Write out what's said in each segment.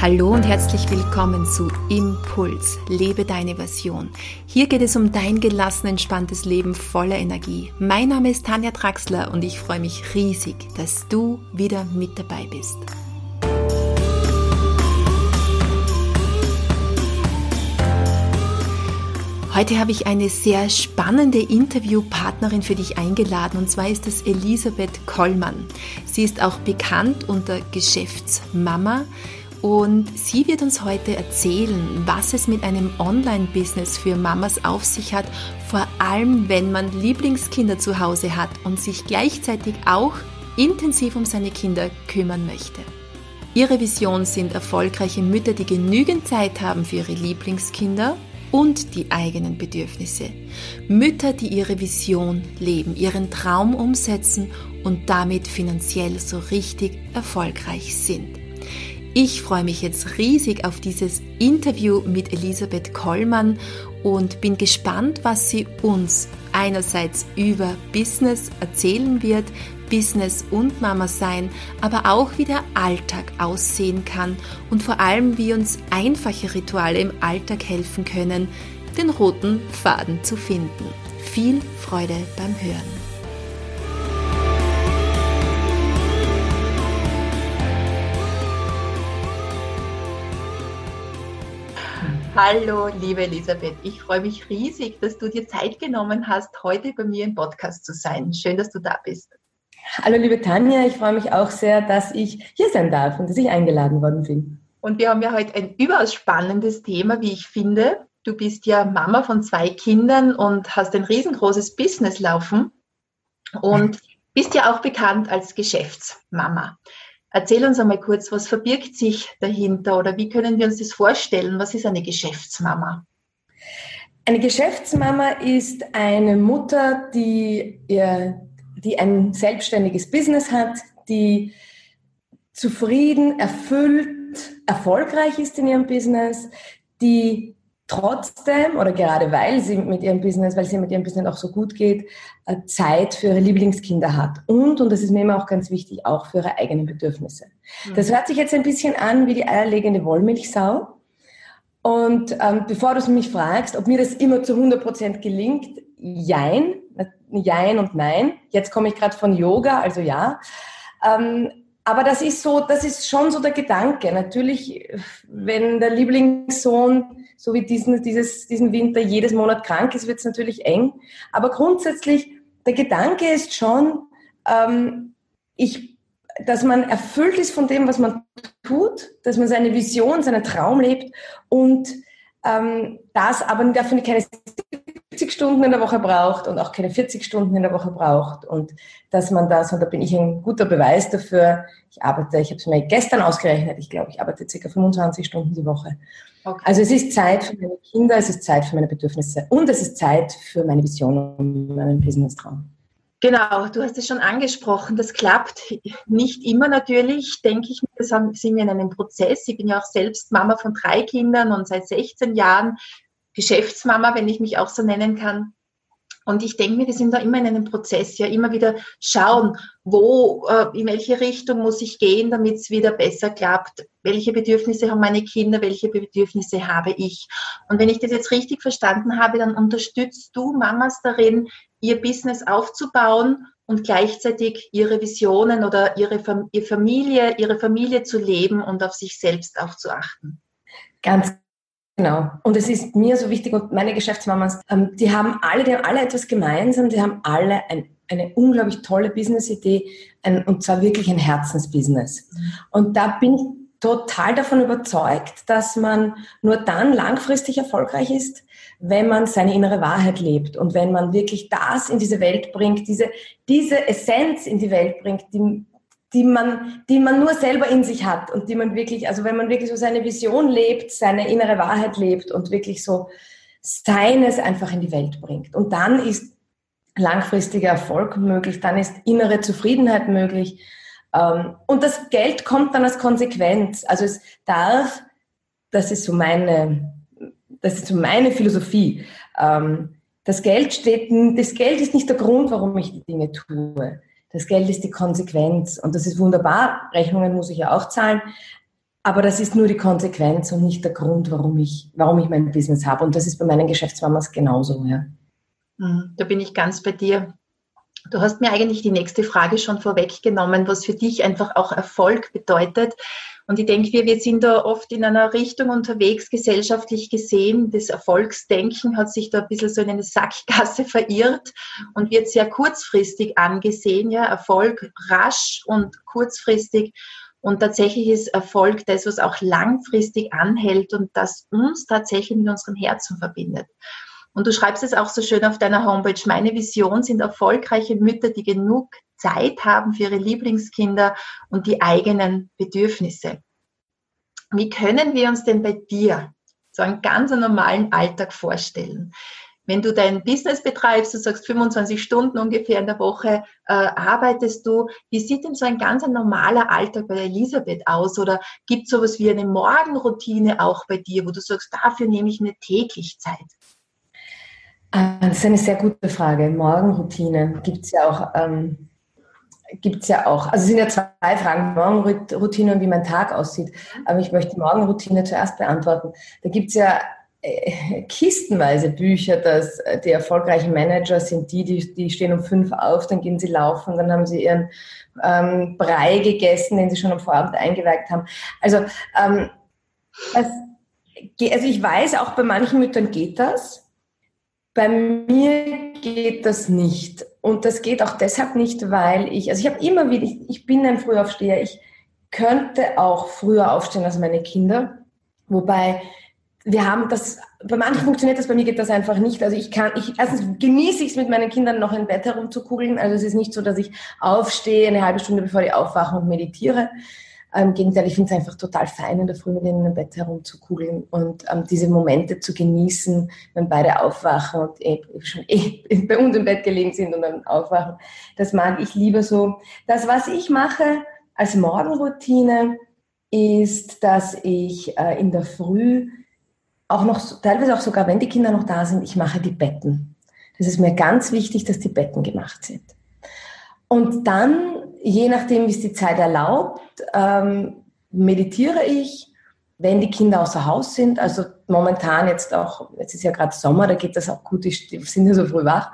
Hallo und herzlich willkommen zu Impuls, lebe deine Version. Hier geht es um dein gelassen, entspanntes Leben voller Energie. Mein Name ist Tanja Traxler und ich freue mich riesig, dass du wieder mit dabei bist. Heute habe ich eine sehr spannende Interviewpartnerin für dich eingeladen und zwar ist es Elisabeth Kollmann. Sie ist auch bekannt unter Geschäftsmama und sie wird uns heute erzählen, was es mit einem Online-Business für Mamas auf sich hat, vor allem wenn man Lieblingskinder zu Hause hat und sich gleichzeitig auch intensiv um seine Kinder kümmern möchte. Ihre Vision sind erfolgreiche Mütter, die genügend Zeit haben für ihre Lieblingskinder und die eigenen Bedürfnisse. Mütter, die ihre Vision leben, ihren Traum umsetzen und damit finanziell so richtig erfolgreich sind. Ich freue mich jetzt riesig auf dieses Interview mit Elisabeth Kollmann und bin gespannt, was sie uns einerseits über Business erzählen wird, Business und Mama sein, aber auch wie der Alltag aussehen kann und vor allem wie uns einfache Rituale im Alltag helfen können, den roten Faden zu finden. Viel Freude beim Hören. Hallo, liebe Elisabeth. Ich freue mich riesig, dass du dir Zeit genommen hast, heute bei mir im Podcast zu sein. Schön, dass du da bist. Hallo, liebe Tanja. Ich freue mich auch sehr, dass ich hier sein darf und dass ich eingeladen worden bin. Und wir haben ja heute ein überaus spannendes Thema, wie ich finde. Du bist ja Mama von zwei Kindern und hast ein riesengroßes Business laufen und bist ja auch bekannt als Geschäftsmama. Erzähl uns einmal kurz, was verbirgt sich dahinter oder wie können wir uns das vorstellen? Was ist eine Geschäftsmama? Eine Geschäftsmama ist eine Mutter, die, die ein selbstständiges Business hat, die zufrieden, erfüllt, erfolgreich ist in ihrem Business, die trotzdem oder gerade weil sie mit ihrem Business, weil sie mit ihrem Business auch so gut geht, äh, Zeit für ihre Lieblingskinder hat. Und, und das ist mir immer auch ganz wichtig, auch für ihre eigenen Bedürfnisse. Mhm. Das hört sich jetzt ein bisschen an wie die eierlegende Wollmilchsau. Und ähm, bevor du mich fragst, ob mir das immer zu 100 Prozent gelingt, jein, jein und nein. Jetzt komme ich gerade von Yoga, also ja. Ähm, aber das ist so, das ist schon so der Gedanke. Natürlich, wenn der Lieblingssohn so wie diesen, dieses, diesen Winter jedes Monat krank ist, wird es natürlich eng. Aber grundsätzlich, der Gedanke ist schon, ähm, ich, dass man erfüllt ist von dem, was man tut, dass man seine Vision, seinen Traum lebt und ähm, das aber dafür keine 70 Stunden in der Woche braucht und auch keine 40 Stunden in der Woche braucht und dass man das, und da bin ich ein guter Beweis dafür, ich arbeite, ich habe es mir gestern ausgerechnet, ich glaube, ich arbeite ca. 25 Stunden die Woche. Okay. Also es ist Zeit für meine Kinder, es ist Zeit für meine Bedürfnisse und es ist Zeit für meine Vision und meinen Business-Traum. Genau, du hast es schon angesprochen, das klappt nicht immer natürlich, denke ich, das sind wir in einem Prozess. Ich bin ja auch selbst Mama von drei Kindern und seit 16 Jahren Geschäftsmama, wenn ich mich auch so nennen kann. Und ich denke mir, wir sind da immer in einem Prozess, ja, immer wieder schauen, wo, äh, in welche Richtung muss ich gehen, damit es wieder besser klappt. Welche Bedürfnisse haben meine Kinder, welche Bedürfnisse habe ich? Und wenn ich das jetzt richtig verstanden habe, dann unterstützt du Mamas darin, ihr Business aufzubauen und gleichzeitig ihre Visionen oder ihre, Familie, ihre Familie zu leben und auf sich selbst auch zu achten. Ganz Genau. Und es ist mir so wichtig und meine Geschäftsmamas, ähm, die haben alle, die haben alle etwas gemeinsam, die haben alle ein, eine unglaublich tolle Business-Idee und zwar wirklich ein Herzensbusiness. Mhm. Und da bin ich total davon überzeugt, dass man nur dann langfristig erfolgreich ist, wenn man seine innere Wahrheit lebt und wenn man wirklich das in diese Welt bringt, diese, diese Essenz in die Welt bringt, die, die man, die man nur selber in sich hat und die man wirklich, also wenn man wirklich so seine Vision lebt, seine innere Wahrheit lebt und wirklich so seines einfach in die Welt bringt. Und dann ist langfristiger Erfolg möglich, dann ist innere Zufriedenheit möglich. Ähm, und das Geld kommt dann als Konsequenz. Also es darf, das ist so meine, das ist so meine Philosophie. Ähm, das Geld steht, das Geld ist nicht der Grund, warum ich die Dinge tue. Das Geld ist die Konsequenz und das ist wunderbar. Rechnungen muss ich ja auch zahlen. Aber das ist nur die Konsequenz und nicht der Grund, warum ich, warum ich mein Business habe. Und das ist bei meinen Geschäftsmamas genauso. Ja. Hm, da bin ich ganz bei dir. Du hast mir eigentlich die nächste Frage schon vorweggenommen, was für dich einfach auch Erfolg bedeutet. Und ich denke, wir, wir sind da oft in einer Richtung unterwegs, gesellschaftlich gesehen. Das Erfolgsdenken hat sich da ein bisschen so in eine Sackgasse verirrt und wird sehr kurzfristig angesehen. Ja, Erfolg rasch und kurzfristig. Und tatsächlich ist Erfolg das, was auch langfristig anhält und das uns tatsächlich mit unserem Herzen verbindet. Und du schreibst es auch so schön auf deiner Homepage. Meine Vision sind erfolgreiche Mütter, die genug Zeit haben für ihre Lieblingskinder und die eigenen Bedürfnisse. Wie können wir uns denn bei dir so einen ganz normalen Alltag vorstellen? Wenn du dein Business betreibst, du sagst 25 Stunden ungefähr in der Woche äh, arbeitest du, wie sieht denn so ein ganz normaler Alltag bei Elisabeth aus? Oder gibt es sowas wie eine Morgenroutine auch bei dir, wo du sagst, dafür nehme ich mir täglich Zeit? Ah, das ist eine sehr gute Frage. Morgenroutine gibt es ja auch. Ähm, gibt's ja auch. Also es sind ja zwei Fragen, Morgenroutine und wie mein Tag aussieht. Aber ich möchte die Morgenroutine zuerst beantworten. Da gibt es ja äh, kistenweise Bücher, dass äh, die erfolgreichen Manager sind die, die, die stehen um fünf auf, dann gehen sie laufen, dann haben sie ihren ähm, Brei gegessen, den sie schon am Vorabend eingeweicht haben. Also, ähm, das, also ich weiß, auch bei manchen Müttern geht das. Bei mir geht das nicht. Und das geht auch deshalb nicht, weil ich, also ich habe immer wieder, ich, ich bin ein Frühaufsteher, ich könnte auch früher aufstehen als meine Kinder. Wobei wir haben das, bei manchen funktioniert das, bei mir geht das einfach nicht. Also ich kann, ich, erstens genieße ich es mit meinen Kindern noch im Bett herumzukugeln. Also es ist nicht so, dass ich aufstehe eine halbe Stunde bevor die aufwachen und meditiere. Im Gegenteil, ich finde es einfach total fein, in der Früh mit ihnen im Bett herumzukugeln und ähm, diese Momente zu genießen, wenn beide aufwachen und eh, schon eh bei uns im Bett gelegen sind und dann aufwachen. Das mag ich lieber so. Das, was ich mache als Morgenroutine, ist, dass ich äh, in der Früh auch noch, teilweise auch sogar, wenn die Kinder noch da sind, ich mache die Betten. Das ist mir ganz wichtig, dass die Betten gemacht sind. Und dann je nachdem, wie es die Zeit erlaubt, ähm, meditiere ich, wenn die Kinder außer Haus sind. Also momentan jetzt auch, jetzt ist ja gerade Sommer, da geht das auch gut, die sind ja so früh wach,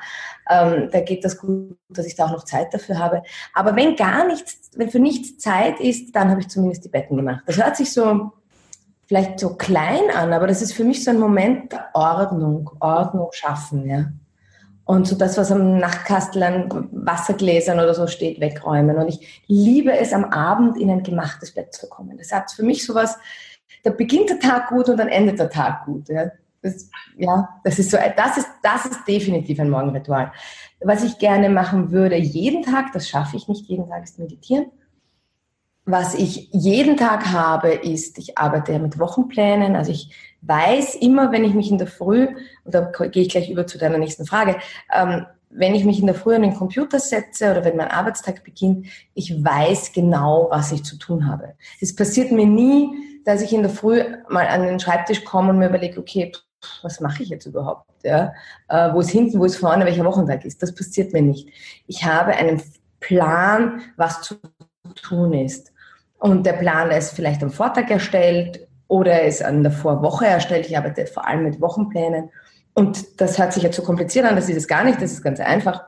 ähm, da geht das gut, dass ich da auch noch Zeit dafür habe. Aber wenn gar nichts, wenn für nichts Zeit ist, dann habe ich zumindest die Betten gemacht. Das hört sich so vielleicht so klein an, aber das ist für mich so ein Moment der Ordnung, Ordnung schaffen, ja und so das, was am Nachtkastel an Wassergläsern oder so steht, wegräumen. Und ich liebe es, am Abend in ein gemachtes Bett zu kommen. Das hat für mich sowas, da beginnt der Tag gut und dann endet der Tag gut. Ja, das, ja, das ist so, das ist, das ist definitiv ein Morgenritual. Was ich gerne machen würde, jeden Tag, das schaffe ich nicht, jeden Tag ist meditieren. Was ich jeden Tag habe, ist, ich arbeite mit Wochenplänen. Also ich weiß immer, wenn ich mich in der Früh, und da gehe ich gleich über zu deiner nächsten Frage, ähm, wenn ich mich in der Früh an den Computer setze oder wenn mein Arbeitstag beginnt, ich weiß genau, was ich zu tun habe. Es passiert mir nie, dass ich in der Früh mal an den Schreibtisch komme und mir überlege, okay, was mache ich jetzt überhaupt? Ja? Äh, wo ist hinten, wo ist vorne, welcher Wochentag ist? Das passiert mir nicht. Ich habe einen Plan, was zu tun ist. Und der Plan ist vielleicht am Vortag erstellt oder ist an der Vorwoche erstellt. Ich arbeite vor allem mit Wochenplänen. Und das hört sich jetzt so kompliziert an, das ist es gar nicht, das ist ganz einfach.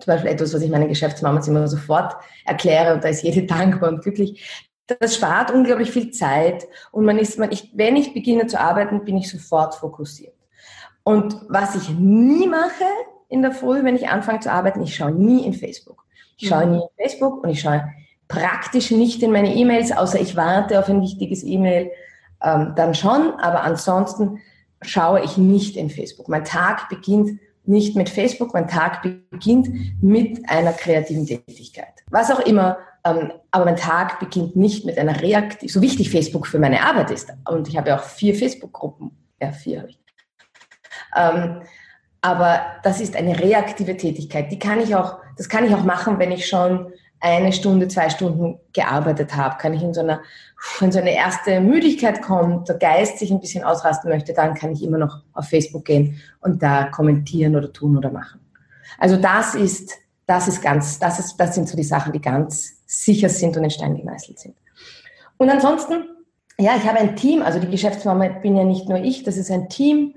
Zum Beispiel etwas, was ich meinen Geschäftsmamas immer sofort erkläre und da ist jede dankbar und glücklich. Das spart unglaublich viel Zeit und man ist, man, ich, wenn ich beginne zu arbeiten, bin ich sofort fokussiert. Und was ich nie mache in der Früh, wenn ich anfange zu arbeiten, ich schaue nie in Facebook. Ich schaue nie in Facebook und ich schaue praktisch nicht in meine E-Mails, außer ich warte auf ein wichtiges E-Mail, ähm, dann schon, aber ansonsten schaue ich nicht in Facebook. Mein Tag beginnt nicht mit Facebook, mein Tag beginnt mit einer kreativen Tätigkeit. Was auch immer, ähm, aber mein Tag beginnt nicht mit einer reaktiven, so wichtig Facebook für meine Arbeit ist. Und ich habe ja auch vier Facebook-Gruppen, ja, vier habe ich. Ähm, aber das ist eine reaktive Tätigkeit. Die kann ich auch, das kann ich auch machen, wenn ich schon eine Stunde, zwei Stunden gearbeitet habe, kann ich in so einer, wenn so eine erste Müdigkeit kommt, der Geist sich ein bisschen ausrasten möchte, dann kann ich immer noch auf Facebook gehen und da kommentieren oder tun oder machen. Also das ist, das ist ganz, das ist, das sind so die Sachen, die ganz sicher sind und in Stein gemeißelt sind. Und ansonsten ja, ich habe ein Team, also die Geschäftsmama bin ja nicht nur ich, das ist ein Team.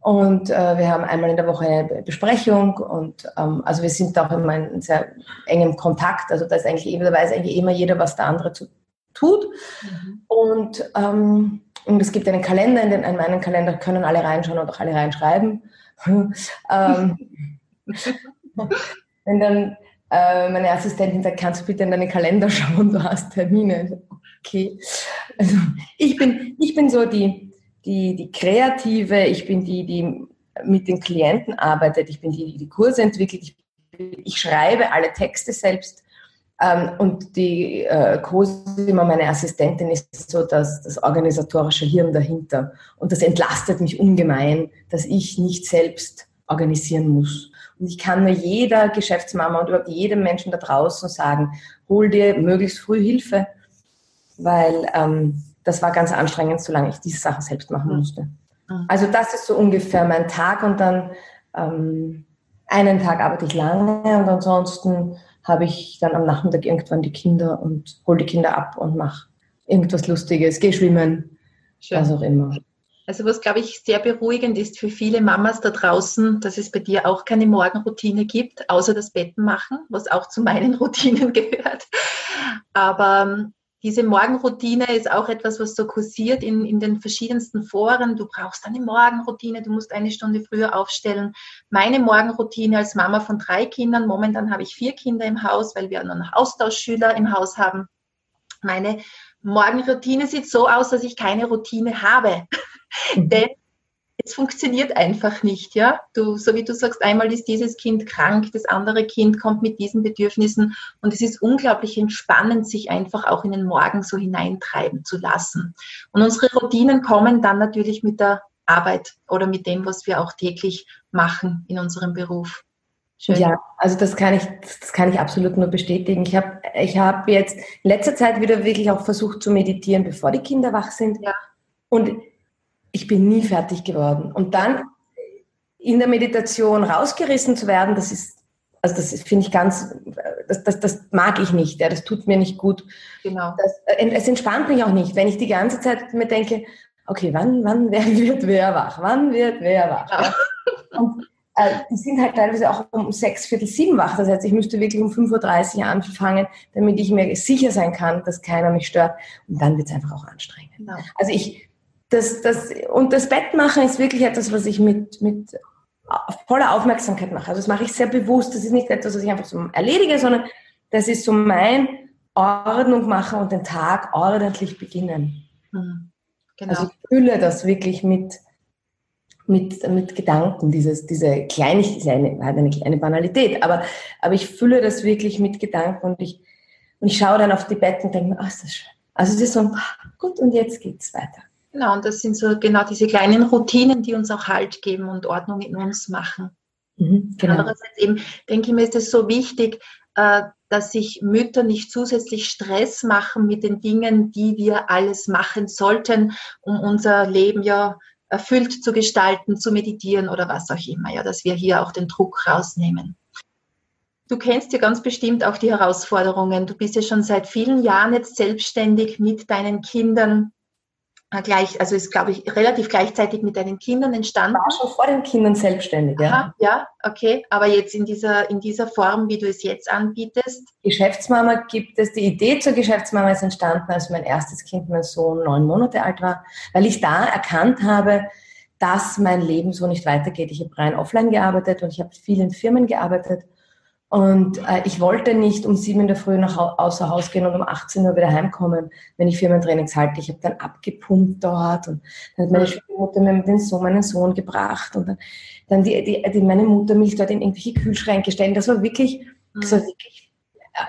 Und äh, wir haben einmal in der Woche eine Besprechung und ähm, also wir sind auch immer in sehr engem Kontakt. Also da ist eigentlich da weiß eigentlich immer jeder, was der andere zu, tut. Mhm. Und, ähm, und es gibt einen Kalender, in, den, in meinen Kalender können alle reinschauen und auch alle reinschreiben. ähm, wenn dann äh, meine Assistentin sagt, kannst du bitte in deinen Kalender schauen, du hast Termine. Okay. Also ich bin, ich bin so die, die, die Kreative, ich bin die, die mit den Klienten arbeitet, ich bin die, die die Kurse entwickelt, ich, ich schreibe alle Texte selbst. Ähm, und die äh, Cosima, meine Assistentin, ist so das, das organisatorische Hirn dahinter. Und das entlastet mich ungemein, dass ich nicht selbst organisieren muss. Und ich kann nur jeder Geschäftsmama und überhaupt jedem Menschen da draußen sagen, hol dir möglichst früh Hilfe, weil ähm, das war ganz anstrengend, solange ich diese Sachen selbst machen musste. Also das ist so ungefähr mein Tag und dann ähm, einen Tag arbeite ich lange und ansonsten habe ich dann am Nachmittag irgendwann die Kinder und hole die Kinder ab und mache irgendwas Lustiges, gehe schwimmen, Schön. was auch immer. Also was, glaube ich, sehr beruhigend ist für viele Mamas da draußen, dass es bei dir auch keine Morgenroutine gibt, außer das Betten machen, was auch zu meinen Routinen gehört. Aber ähm, diese Morgenroutine ist auch etwas, was so kursiert in, in den verschiedensten Foren. Du brauchst eine Morgenroutine, du musst eine Stunde früher aufstellen. Meine Morgenroutine als Mama von drei Kindern, momentan habe ich vier Kinder im Haus, weil wir nur noch Austauschschüler im Haus haben. Meine Morgenroutine sieht so aus, dass ich keine Routine habe. Mhm. Denn es funktioniert einfach nicht, ja. Du, so wie du sagst, einmal ist dieses Kind krank, das andere Kind kommt mit diesen Bedürfnissen und es ist unglaublich entspannend, sich einfach auch in den Morgen so hineintreiben zu lassen. Und unsere Routinen kommen dann natürlich mit der Arbeit oder mit dem, was wir auch täglich machen in unserem Beruf. Schön. Ja, also das kann ich, das kann ich absolut nur bestätigen. Ich habe ich hab jetzt in letzter Zeit wieder wirklich auch versucht zu meditieren, bevor die Kinder wach sind. Ja. Und ich bin nie fertig geworden. Und dann in der Meditation rausgerissen zu werden, das ist, also das finde ich ganz, das, das, das mag ich nicht, ja, das tut mir nicht gut. Genau. Das, äh, es entspannt mich auch nicht, wenn ich die ganze Zeit mir denke, okay, wann, wann wer, wird wer wach? Wann wird wer wach? Ja. Und äh, die sind halt teilweise auch um sechs, viertel sieben wach. Das heißt, ich müsste wirklich um 5.30 Uhr anfangen, damit ich mir sicher sein kann, dass keiner mich stört. Und dann wird es einfach auch anstrengend. Genau. Also ich, das, das, und das Bett machen ist wirklich etwas, was ich mit, mit voller Aufmerksamkeit mache. Also das mache ich sehr bewusst. Das ist nicht etwas, was ich einfach so erledige, sondern das ist so mein Ordnung machen und den Tag ordentlich beginnen. Mhm. Genau. Also ich fühle das wirklich mit, mit, mit Gedanken, dieses, diese Kleinigkeit, eine, eine kleine Banalität, aber, aber ich fühle das wirklich mit Gedanken und ich, und ich schaue dann auf die Betten und denke mir, oh, ist das schön. Also es ist so, gut, und jetzt geht's weiter. Genau, und das sind so genau diese kleinen Routinen, die uns auch Halt geben und Ordnung in uns machen. Mhm, genau. Andererseits eben, denke ich mir, ist es so wichtig, äh, dass sich Mütter nicht zusätzlich Stress machen mit den Dingen, die wir alles machen sollten, um unser Leben ja erfüllt zu gestalten, zu meditieren oder was auch immer, ja, dass wir hier auch den Druck rausnehmen. Du kennst ja ganz bestimmt auch die Herausforderungen. Du bist ja schon seit vielen Jahren jetzt selbstständig mit deinen Kindern gleich, also ist, glaube ich, relativ gleichzeitig mit deinen Kindern entstanden. War schon vor den Kindern selbstständig, ja. Aha, ja, okay. Aber jetzt in dieser, in dieser Form, wie du es jetzt anbietest? Geschäftsmama gibt es, die Idee zur Geschäftsmama ist entstanden, als mein erstes Kind, mein Sohn, neun Monate alt war, weil ich da erkannt habe, dass mein Leben so nicht weitergeht. Ich habe rein offline gearbeitet und ich habe viel in Firmen gearbeitet und äh, ich wollte nicht um sieben in der Früh nach außer Haus gehen und um 18 Uhr wieder heimkommen, wenn ich Firmentrainings halte. Ich habe dann abgepumpt dort und dann hat meine. Schwiegermutter mir den Sohn, meinen Sohn gebracht und dann, dann die, die, die, meine Mutter mich dort in irgendwelche Kühlschränke gestellt. Das war wirklich, das war mhm. wirklich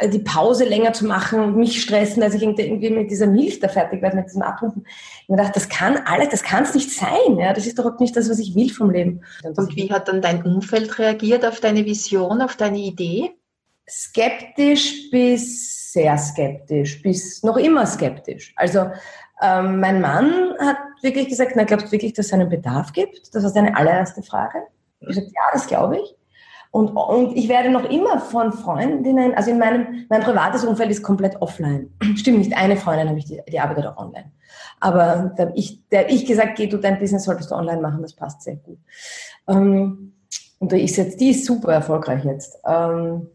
die Pause länger zu machen und mich stressen, als ich irgendwie mit dieser Milch da fertig werde, mit diesem Abpumpen. Ich mir gedacht, das kann alles, das kann es nicht sein. Ja? Das ist doch nicht das, was ich will vom Leben. Und wie hat dann dein Umfeld reagiert auf deine Vision, auf deine Idee? Skeptisch bis sehr skeptisch, bis noch immer skeptisch. Also ähm, mein Mann hat wirklich gesagt, na, glaubst du wirklich, dass es einen Bedarf gibt? Das war seine allererste Frage. Ich sagte, ja, das glaube ich. Und, und ich werde noch immer von Freundinnen, also in meinem, mein privates Umfeld ist komplett offline. Stimmt nicht, eine Freundin habe ich, die, die arbeitet auch online. Aber da habe ich, der ich gesagt, geh du dein Business solltest du online machen, das passt sehr gut. Ähm, und da ist jetzt, die ist super erfolgreich jetzt. Ähm,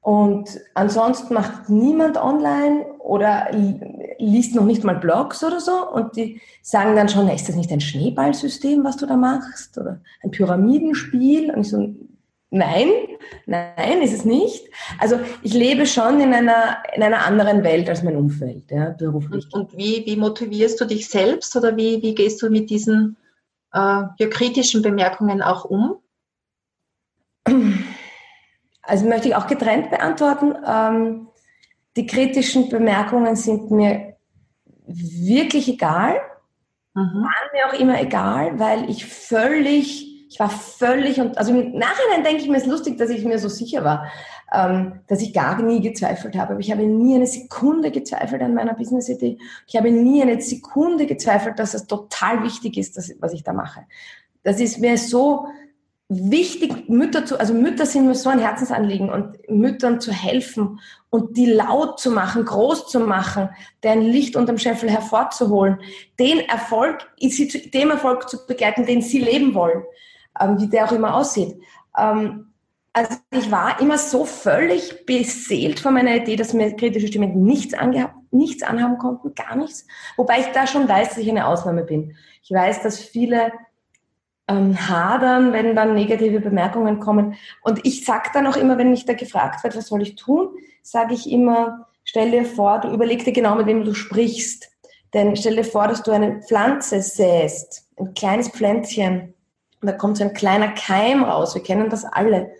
und ansonsten macht niemand online oder liest noch nicht mal Blogs oder so. Und die sagen dann schon, ist das nicht ein Schneeballsystem, was du da machst? Oder ein Pyramidenspiel? Und ich so, nein, nein, ist es nicht. Also ich lebe schon in einer, in einer anderen Welt als mein Umfeld, ja, beruflich. Und wie, wie motivierst du dich selbst oder wie, wie gehst du mit diesen äh, kritischen Bemerkungen auch um? Also möchte ich auch getrennt beantworten. Ähm, die kritischen Bemerkungen sind mir wirklich egal, mhm. waren mir auch immer egal, weil ich völlig, ich war völlig und also im Nachhinein denke ich mir, es ist lustig, dass ich mir so sicher war, ähm, dass ich gar nie gezweifelt habe. Aber ich habe nie eine Sekunde gezweifelt an meiner Business-Idee. Ich habe nie eine Sekunde gezweifelt, dass es total wichtig ist, dass, was ich da mache. Das ist mir so, wichtig, Mütter zu, also Mütter sind mir so ein Herzensanliegen und Müttern zu helfen und die laut zu machen, groß zu machen, deren Licht unterm Scheffel hervorzuholen, den Erfolg, dem Erfolg zu begleiten, den sie leben wollen, ähm, wie der auch immer aussieht. Ähm, also ich war immer so völlig beseelt von meiner Idee, dass mir kritische Stimmen nichts, nichts anhaben konnten, gar nichts. Wobei ich da schon weiß, dass ich eine Ausnahme bin. Ich weiß, dass viele ähm, hadern, wenn dann negative Bemerkungen kommen. Und ich sage dann auch immer, wenn mich da gefragt wird, was soll ich tun, sage ich immer, stell dir vor, du überleg dir genau, mit wem du sprichst. Denn stell dir vor, dass du eine Pflanze säst, ein kleines Pflänzchen, da kommt so ein kleiner Keim raus. Wir kennen das alle.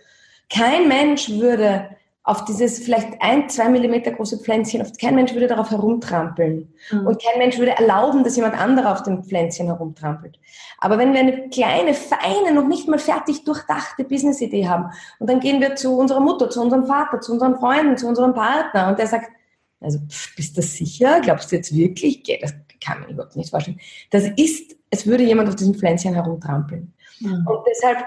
Kein Mensch würde auf dieses vielleicht ein, zwei Millimeter große Pflänzchen, kein Mensch würde darauf herumtrampeln. Mhm. Und kein Mensch würde erlauben, dass jemand anderer auf dem Pflänzchen herumtrampelt. Aber wenn wir eine kleine, feine, noch nicht mal fertig durchdachte Business-Idee haben und dann gehen wir zu unserer Mutter, zu unserem Vater, zu unseren Freunden, zu unserem Partner und der sagt, also pff, bist du sicher? Glaubst du jetzt wirklich? Das kann man überhaupt nicht vorstellen. Das ist, es würde jemand auf diesem Pflänzchen herumtrampeln. Mhm. Und deshalb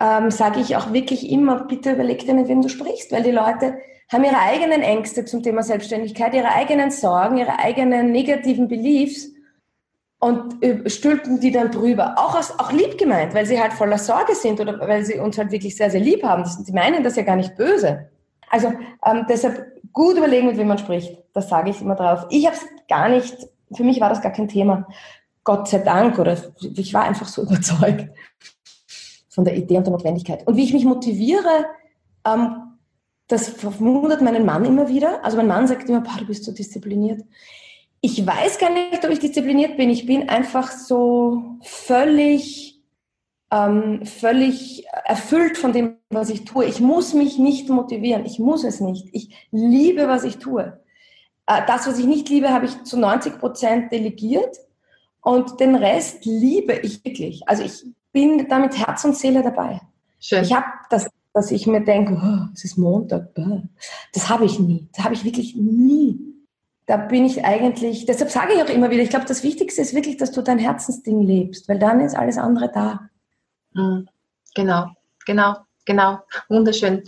ähm, sage ich auch wirklich immer, bitte überleg dir, mit wem du sprichst, weil die Leute haben ihre eigenen Ängste zum Thema Selbstständigkeit, ihre eigenen Sorgen, ihre eigenen negativen Beliefs und stülpen die dann drüber. Auch, aus, auch lieb gemeint, weil sie halt voller Sorge sind oder weil sie uns halt wirklich sehr, sehr lieb haben. Sie meinen das ja gar nicht böse. Also ähm, deshalb gut überlegen, mit wem man spricht. Das sage ich immer drauf. Ich habe es gar nicht, für mich war das gar kein Thema. Gott sei Dank oder ich war einfach so überzeugt von der Idee und der Notwendigkeit. Und wie ich mich motiviere, ähm, das verwundert meinen Mann immer wieder. Also mein Mann sagt immer, du bist so diszipliniert. Ich weiß gar nicht, ob ich diszipliniert bin. Ich bin einfach so völlig, ähm, völlig erfüllt von dem, was ich tue. Ich muss mich nicht motivieren. Ich muss es nicht. Ich liebe, was ich tue. Äh, das, was ich nicht liebe, habe ich zu 90 Prozent delegiert. Und den Rest liebe ich wirklich. Also ich bin da mit Herz und Seele dabei. Schön. Ich habe das, dass ich mir denke, oh, es ist Montag. Das habe ich nie. Das habe ich wirklich nie. Da bin ich eigentlich, deshalb sage ich auch immer wieder, ich glaube, das Wichtigste ist wirklich, dass du dein Herzensding lebst, weil dann ist alles andere da. Mhm. Genau, genau, genau. Wunderschön.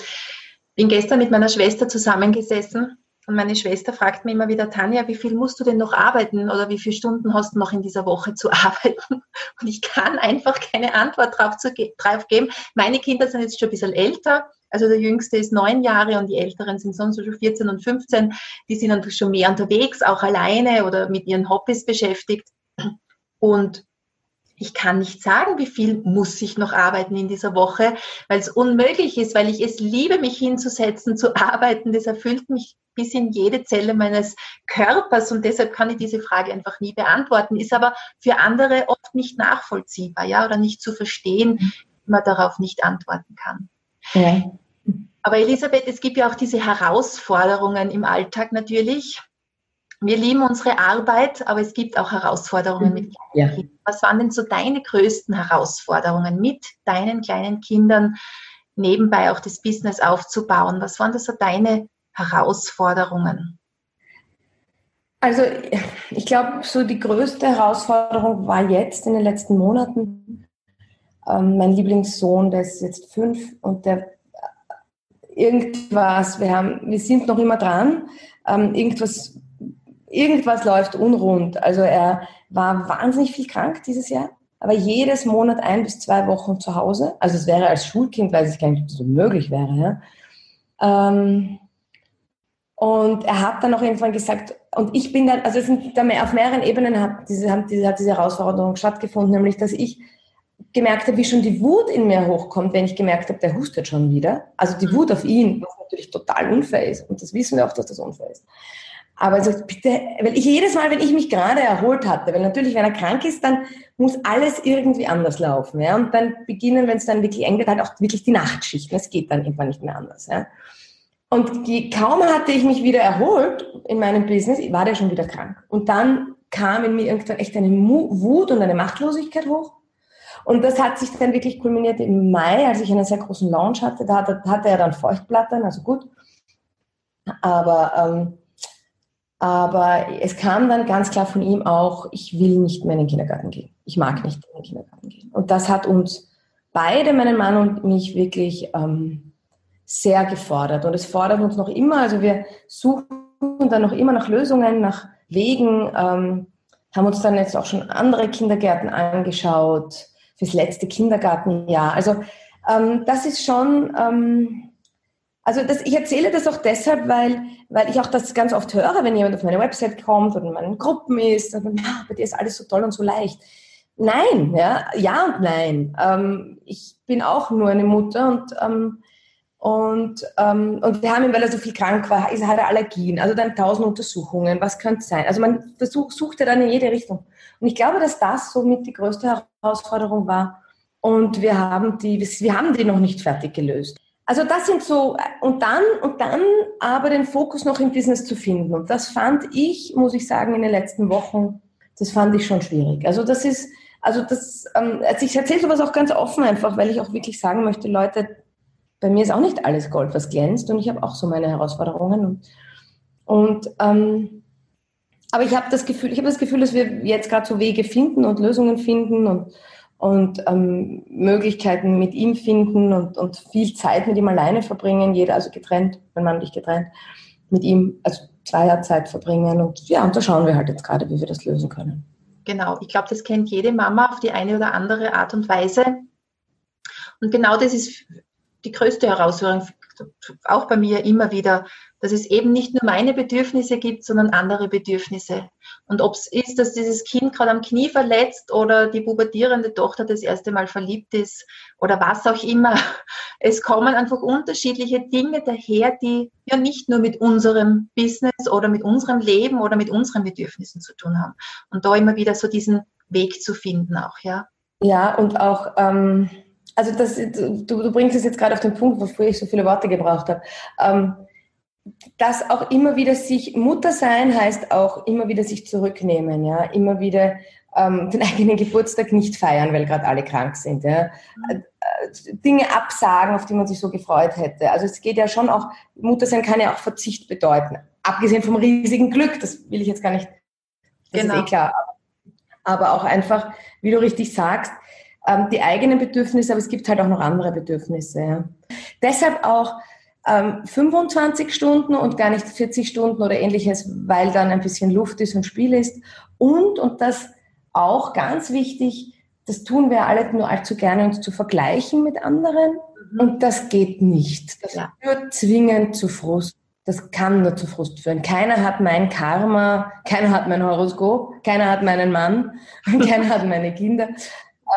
Bin gestern mit meiner Schwester zusammengesessen und meine Schwester fragt mir immer wieder, Tanja, wie viel musst du denn noch arbeiten oder wie viele Stunden hast du noch in dieser Woche zu arbeiten? Und ich kann einfach keine Antwort drauf, zu, drauf geben. Meine Kinder sind jetzt schon ein bisschen älter. Also der Jüngste ist neun Jahre und die Älteren sind sonst schon 14 und 15. Die sind dann schon mehr unterwegs, auch alleine oder mit ihren Hobbys beschäftigt. Und ich kann nicht sagen, wie viel muss ich noch arbeiten in dieser Woche, weil es unmöglich ist, weil ich es liebe, mich hinzusetzen, zu arbeiten. Das erfüllt mich bis in jede Zelle meines Körpers und deshalb kann ich diese Frage einfach nie beantworten. Ist aber für andere oft nicht nachvollziehbar, ja, oder nicht zu verstehen, mhm. wie man darauf nicht antworten kann. Ja. Aber Elisabeth, es gibt ja auch diese Herausforderungen im Alltag natürlich wir lieben unsere Arbeit, aber es gibt auch Herausforderungen mit kleinen ja. Kindern. Was waren denn so deine größten Herausforderungen mit deinen kleinen Kindern, nebenbei auch das Business aufzubauen? Was waren das so deine Herausforderungen? Also ich glaube, so die größte Herausforderung war jetzt in den letzten Monaten. Ähm, mein Lieblingssohn, der ist jetzt fünf und der irgendwas, wir, haben, wir sind noch immer dran, ähm, irgendwas, irgendwas läuft unrund. Also er war wahnsinnig viel krank dieses Jahr, aber jedes Monat ein bis zwei Wochen zu Hause. Also es wäre als Schulkind, weiß ich gar nicht, ob das so möglich wäre. Ja? Ähm, und er hat dann auch irgendwann gesagt, und ich bin dann, also es sind dann auf mehreren Ebenen hat diese, hat diese, hat diese Herausforderung stattgefunden, nämlich dass ich gemerkt habe, wie schon die Wut in mir hochkommt, wenn ich gemerkt habe, der hustet schon wieder. Also die Wut auf ihn, was natürlich total unfair ist. Und das wissen wir auch, dass das unfair ist. Aber also bitte, weil ich jedes Mal, wenn ich mich gerade erholt hatte, weil natürlich, wenn er krank ist, dann muss alles irgendwie anders laufen. Ja? Und dann beginnen, wenn es dann wirklich eng wird, halt auch wirklich die Nachtschichten. Es geht dann irgendwann nicht mehr anders. Ja? Und die, kaum hatte ich mich wieder erholt in meinem Business, war der schon wieder krank. Und dann kam in mir irgendwann echt eine Wut und eine Machtlosigkeit hoch. Und das hat sich dann wirklich kulminiert im Mai, als ich einen sehr großen Launch hatte. Da hatte, hatte er dann Feuchtblattern, also gut. Aber, ähm, aber es kam dann ganz klar von ihm auch, ich will nicht mehr in den Kindergarten gehen. Ich mag nicht in den Kindergarten gehen. Und das hat uns beide, meinen Mann und mich, wirklich ähm, sehr gefordert. Und es fordert uns noch immer, also wir suchen dann noch immer nach Lösungen, nach Wegen, ähm, haben uns dann jetzt auch schon andere Kindergärten angeschaut fürs letzte Kindergartenjahr. Also ähm, das ist schon, ähm, also das, ich erzähle das auch deshalb, weil, weil ich auch das ganz oft höre, wenn jemand auf meine Website kommt oder in meinen Gruppen ist, und dann, ja, bei dir ist alles so toll und so leicht. Nein, ja, ja und nein. Ähm, ich bin auch nur eine Mutter und ähm, und, ähm, und wir haben ihn, weil er so viel krank war, ist, hat er Allergien, also dann tausend Untersuchungen, was könnte es sein? Also man versucht, sucht ja dann in jede Richtung. Und ich glaube, dass das somit die größte Herausforderung war. Und wir haben die, wir haben die noch nicht fertig gelöst. Also das sind so, und dann, und dann aber den Fokus noch im Business zu finden. Und das fand ich, muss ich sagen, in den letzten Wochen, das fand ich schon schwierig. Also das ist, also das, ähm, also ich erzähle sowas auch ganz offen einfach, weil ich auch wirklich sagen möchte, Leute, bei mir ist auch nicht alles Gold, was glänzt und ich habe auch so meine Herausforderungen. Und, und ähm, aber ich habe das Gefühl, ich habe das Gefühl, dass wir jetzt gerade so Wege finden und Lösungen finden und, und ähm, Möglichkeiten mit ihm finden und, und viel Zeit mit ihm alleine verbringen, jeder also getrennt, mein Mann und ich getrennt, mit ihm also zwei Jahre Zeit verbringen und ja, und da schauen wir halt jetzt gerade, wie wir das lösen können. Genau, ich glaube, das kennt jede Mama auf die eine oder andere Art und Weise. Und genau das ist die größte Herausforderung, auch bei mir immer wieder, dass es eben nicht nur meine Bedürfnisse gibt, sondern andere Bedürfnisse. Und ob es ist, dass dieses Kind gerade am Knie verletzt oder die pubertierende Tochter das erste Mal verliebt ist oder was auch immer. Es kommen einfach unterschiedliche Dinge daher, die ja nicht nur mit unserem Business oder mit unserem Leben oder mit unseren Bedürfnissen zu tun haben. Und da immer wieder so diesen Weg zu finden auch, ja. Ja, und auch, ähm also das, du, du bringst es jetzt gerade auf den Punkt, wofür ich so viele Worte gebraucht habe. Ähm, dass auch immer wieder sich Mutter sein heißt auch immer wieder sich zurücknehmen, ja, immer wieder ähm, den eigenen Geburtstag nicht feiern, weil gerade alle krank sind, ja. Mhm. Dinge absagen, auf die man sich so gefreut hätte. Also es geht ja schon auch, Mutter sein kann ja auch Verzicht bedeuten. Abgesehen vom riesigen Glück, das will ich jetzt gar nicht, das genau. ist eh klar. Aber auch einfach, wie du richtig sagst, ähm, die eigenen Bedürfnisse, aber es gibt halt auch noch andere Bedürfnisse. Ja. Deshalb auch ähm, 25 Stunden und gar nicht 40 Stunden oder ähnliches, weil dann ein bisschen Luft ist und Spiel ist. Und, und das auch ganz wichtig, das tun wir alle nur allzu gerne, uns zu vergleichen mit anderen. Mhm. Und das geht nicht. Das ja. führt zwingend zu Frust. Das kann nur zu Frust führen. Keiner hat mein Karma, keiner hat mein Horoskop, keiner hat meinen Mann, keiner hat meine Kinder.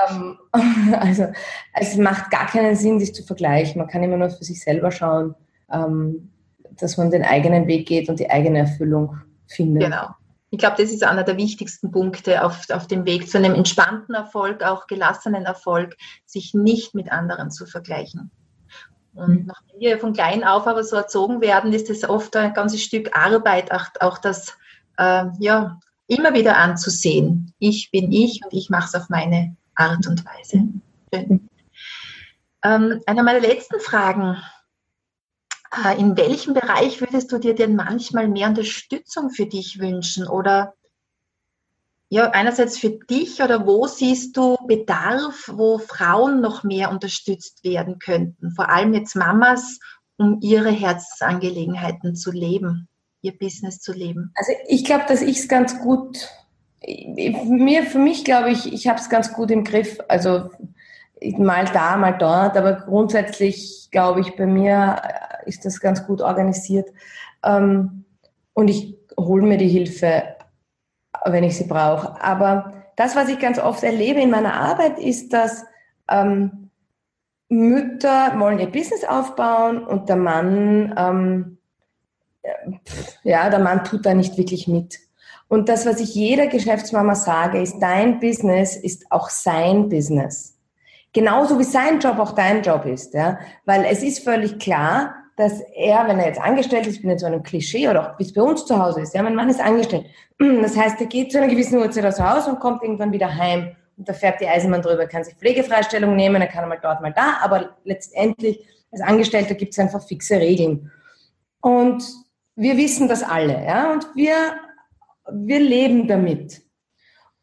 Ähm, also es macht gar keinen Sinn, sich zu vergleichen. Man kann immer nur für sich selber schauen, ähm, dass man den eigenen Weg geht und die eigene Erfüllung findet. Genau. Ich glaube, das ist einer der wichtigsten Punkte auf, auf dem Weg zu einem entspannten Erfolg, auch gelassenen Erfolg, sich nicht mit anderen zu vergleichen. Und mhm. nachdem wir von klein auf aber so erzogen werden, ist es oft ein ganzes Stück Arbeit, auch, auch das äh, ja, immer wieder anzusehen. Ich bin ich und ich mache es auf meine Art und Weise. Ähm, eine meiner letzten Fragen. Äh, in welchem Bereich würdest du dir denn manchmal mehr Unterstützung für dich wünschen? Oder ja, einerseits für dich oder wo siehst du Bedarf, wo Frauen noch mehr unterstützt werden könnten? Vor allem jetzt Mamas um ihre Herzensangelegenheiten zu leben, ihr Business zu leben? Also ich glaube, dass ich es ganz gut, mir, für mich glaube ich, ich habe es ganz gut im Griff. Also mal da, mal dort, aber grundsätzlich glaube ich, bei mir ist das ganz gut organisiert. Ähm, und ich hole mir die Hilfe, wenn ich sie brauche. Aber das, was ich ganz oft erlebe in meiner Arbeit, ist, dass ähm, Mütter wollen ihr Business aufbauen und der Mann, ähm, ja, der Mann tut da nicht wirklich mit. Und das, was ich jeder Geschäftsmama sage, ist, dein Business ist auch sein Business. Genauso wie sein Job auch dein Job ist, ja. Weil es ist völlig klar, dass er, wenn er jetzt angestellt ist, ich bin jetzt so einem Klischee oder auch bis bei uns zu Hause ist, ja, mein Mann ist angestellt. Das heißt, er geht zu einer gewissen Uhrzeit aus Hause und kommt irgendwann wieder heim und da fährt die Eisenbahn drüber, kann sich Pflegefreistellung nehmen, er kann mal dort, mal da, aber letztendlich als Angestellter gibt es einfach fixe Regeln. Und wir wissen das alle, ja, und wir, wir leben damit.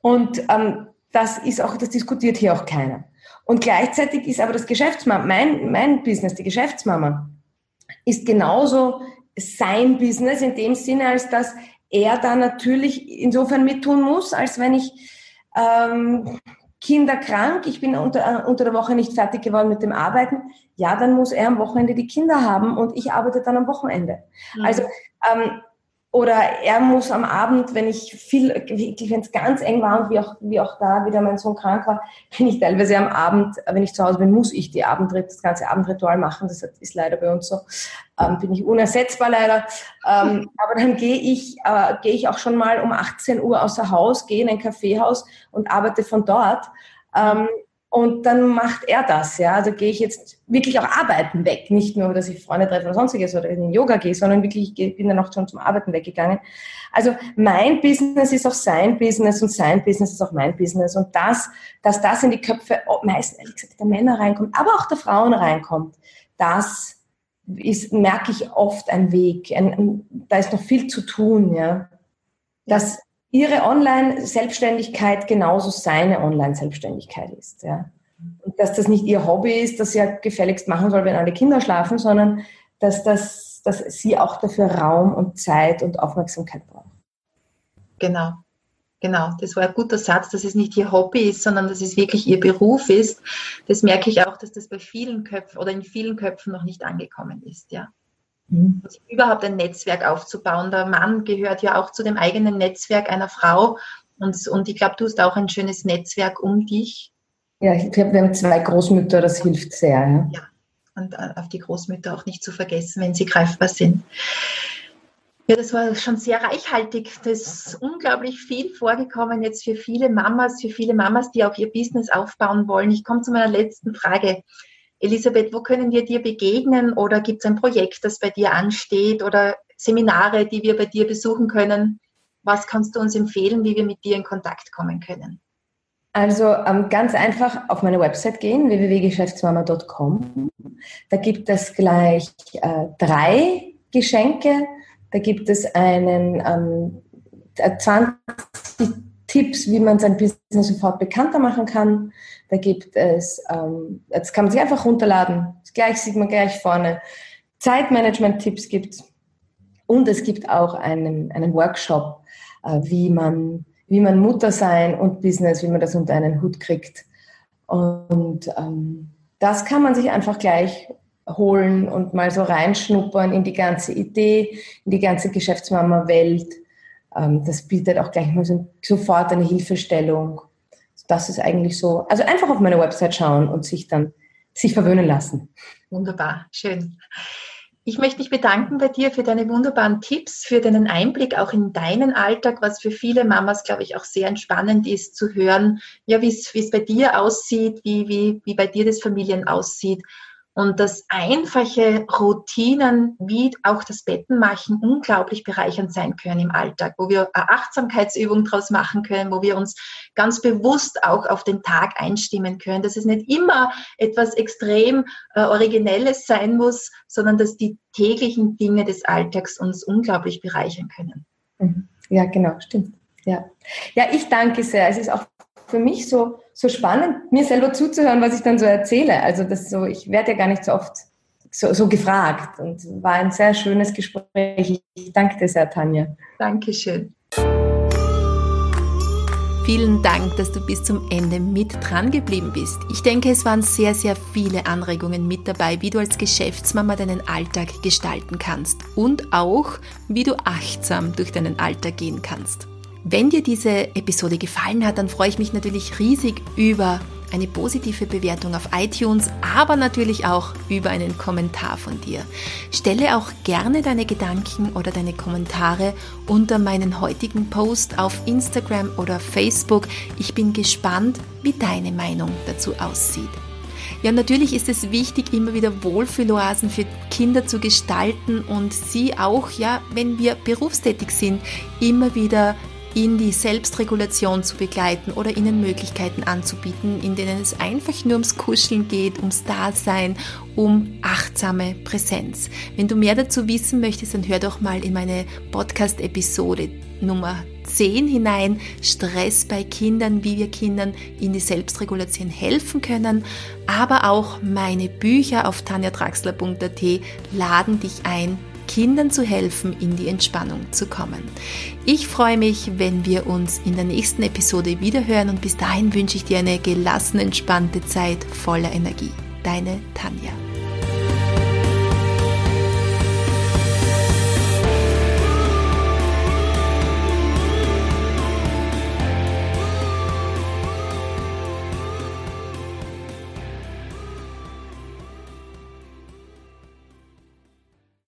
Und ähm, das ist auch, das diskutiert hier auch keiner. Und gleichzeitig ist aber das Geschäftsmama, mein, mein Business, die Geschäftsmama, ist genauso sein Business in dem Sinne, als dass er da natürlich insofern mittun muss, als wenn ich ähm, Kinder krank, ich bin unter, äh, unter der Woche nicht fertig geworden mit dem Arbeiten, ja, dann muss er am Wochenende die Kinder haben und ich arbeite dann am Wochenende. Mhm. Also ähm, oder er muss am Abend, wenn ich viel, wenn es ganz eng war und wie auch, wie auch da wieder mein Sohn krank war, bin ich teilweise am Abend, wenn ich zu Hause bin, muss ich die Abendrit, das ganze Abendritual machen. Das ist leider bei uns so. Ähm, bin ich unersetzbar leider. Ähm, aber dann gehe ich, äh, gehe ich auch schon mal um 18 Uhr außer Haus, gehe in ein Kaffeehaus und arbeite von dort. Ähm, und dann macht er das, ja. Also gehe ich jetzt wirklich auch arbeiten weg. Nicht nur, dass ich Freunde treffe oder sonstiges oder in den Yoga gehe, sondern wirklich, ich bin dann auch schon zum Arbeiten weggegangen. Also mein Business ist auch sein Business und sein Business ist auch mein Business. Und das, dass das in die Köpfe meistens, ehrlich gesagt, der Männer reinkommt, aber auch der Frauen reinkommt, das ist, merke ich oft ein Weg. Ein, ein, da ist noch viel zu tun, ja. Dass ihre Online-Selbstständigkeit genauso seine Online-Selbstständigkeit ist. Ja. Und dass das nicht ihr Hobby ist, das sie ja gefälligst machen soll, wenn alle Kinder schlafen, sondern dass, das, dass sie auch dafür Raum und Zeit und Aufmerksamkeit braucht. Genau. Genau, das war ein guter Satz, dass es nicht ihr Hobby ist, sondern dass es wirklich ihr Beruf ist. Das merke ich auch, dass das bei vielen Köpfen oder in vielen Köpfen noch nicht angekommen ist, ja. Mhm. überhaupt ein Netzwerk aufzubauen. Der Mann gehört ja auch zu dem eigenen Netzwerk einer Frau. Und, und ich glaube, du hast auch ein schönes Netzwerk um dich. Ja, ich glaube, wir haben zwei Großmütter, das hilft sehr. Ja. ja, und äh, auf die Großmütter auch nicht zu vergessen, wenn sie greifbar sind. Ja, das war schon sehr reichhaltig. Das ist unglaublich viel vorgekommen jetzt für viele Mamas, für viele Mamas, die auch ihr Business aufbauen wollen. Ich komme zu meiner letzten Frage. Elisabeth, wo können wir dir begegnen oder gibt es ein Projekt, das bei dir ansteht oder Seminare, die wir bei dir besuchen können? Was kannst du uns empfehlen, wie wir mit dir in Kontakt kommen können? Also ähm, ganz einfach auf meine Website gehen, www.geschäftsmama.com. Da gibt es gleich äh, drei Geschenke. Da gibt es einen ähm, 20 Tipps, wie man sein Business sofort bekannter machen kann. Da gibt es, ähm, jetzt kann man sich einfach runterladen. Gleich sieht man gleich vorne. Zeitmanagement-Tipps gibt es. Und es gibt auch einen, einen Workshop, äh, wie, man, wie man Mutter sein und Business, wie man das unter einen Hut kriegt. Und ähm, das kann man sich einfach gleich holen und mal so reinschnuppern in die ganze Idee, in die ganze Geschäftsmama-Welt. Ähm, das bietet auch gleich mal so, sofort eine Hilfestellung das ist eigentlich so. Also einfach auf meine Website schauen und sich dann sich verwöhnen lassen. Wunderbar, schön. Ich möchte mich bedanken bei dir für deine wunderbaren Tipps, für deinen Einblick auch in deinen Alltag, was für viele Mamas, glaube ich, auch sehr entspannend ist zu hören, ja, wie es bei dir aussieht, wie, wie, wie bei dir das Familien aussieht und dass einfache Routinen wie auch das Bettenmachen unglaublich bereichernd sein können im Alltag, wo wir eine Achtsamkeitsübung daraus machen können, wo wir uns ganz bewusst auch auf den Tag einstimmen können, dass es nicht immer etwas extrem äh, Originelles sein muss, sondern dass die täglichen Dinge des Alltags uns unglaublich bereichern können. Mhm. Ja, genau, stimmt. Ja. ja, ich danke sehr. Es ist auch für mich so, so spannend, mir selber zuzuhören, was ich dann so erzähle. Also das so, ich werde ja gar nicht so oft so, so gefragt und war ein sehr schönes Gespräch. Ich danke dir sehr, Tanja. Dankeschön. Vielen Dank, dass du bis zum Ende mit dran geblieben bist. Ich denke, es waren sehr, sehr viele Anregungen mit dabei, wie du als Geschäftsmama deinen Alltag gestalten kannst und auch, wie du achtsam durch deinen Alltag gehen kannst. Wenn dir diese Episode gefallen hat, dann freue ich mich natürlich riesig über eine positive Bewertung auf iTunes, aber natürlich auch über einen Kommentar von dir. Stelle auch gerne deine Gedanken oder deine Kommentare unter meinen heutigen Post auf Instagram oder Facebook. Ich bin gespannt, wie deine Meinung dazu aussieht. Ja, natürlich ist es wichtig, immer wieder Wohlfühloasen für Kinder zu gestalten und sie auch, ja, wenn wir berufstätig sind, immer wieder in die Selbstregulation zu begleiten oder ihnen Möglichkeiten anzubieten, in denen es einfach nur ums Kuscheln geht, ums Dasein, um achtsame Präsenz. Wenn du mehr dazu wissen möchtest, dann hör doch mal in meine Podcast-Episode Nummer 10 hinein, Stress bei Kindern, wie wir Kindern in die Selbstregulation helfen können, aber auch meine Bücher auf tanjadraxler.at laden dich ein, Kindern zu helfen, in die Entspannung zu kommen. Ich freue mich, wenn wir uns in der nächsten Episode wiederhören und bis dahin wünsche ich dir eine gelassen, entspannte Zeit voller Energie. Deine Tanja.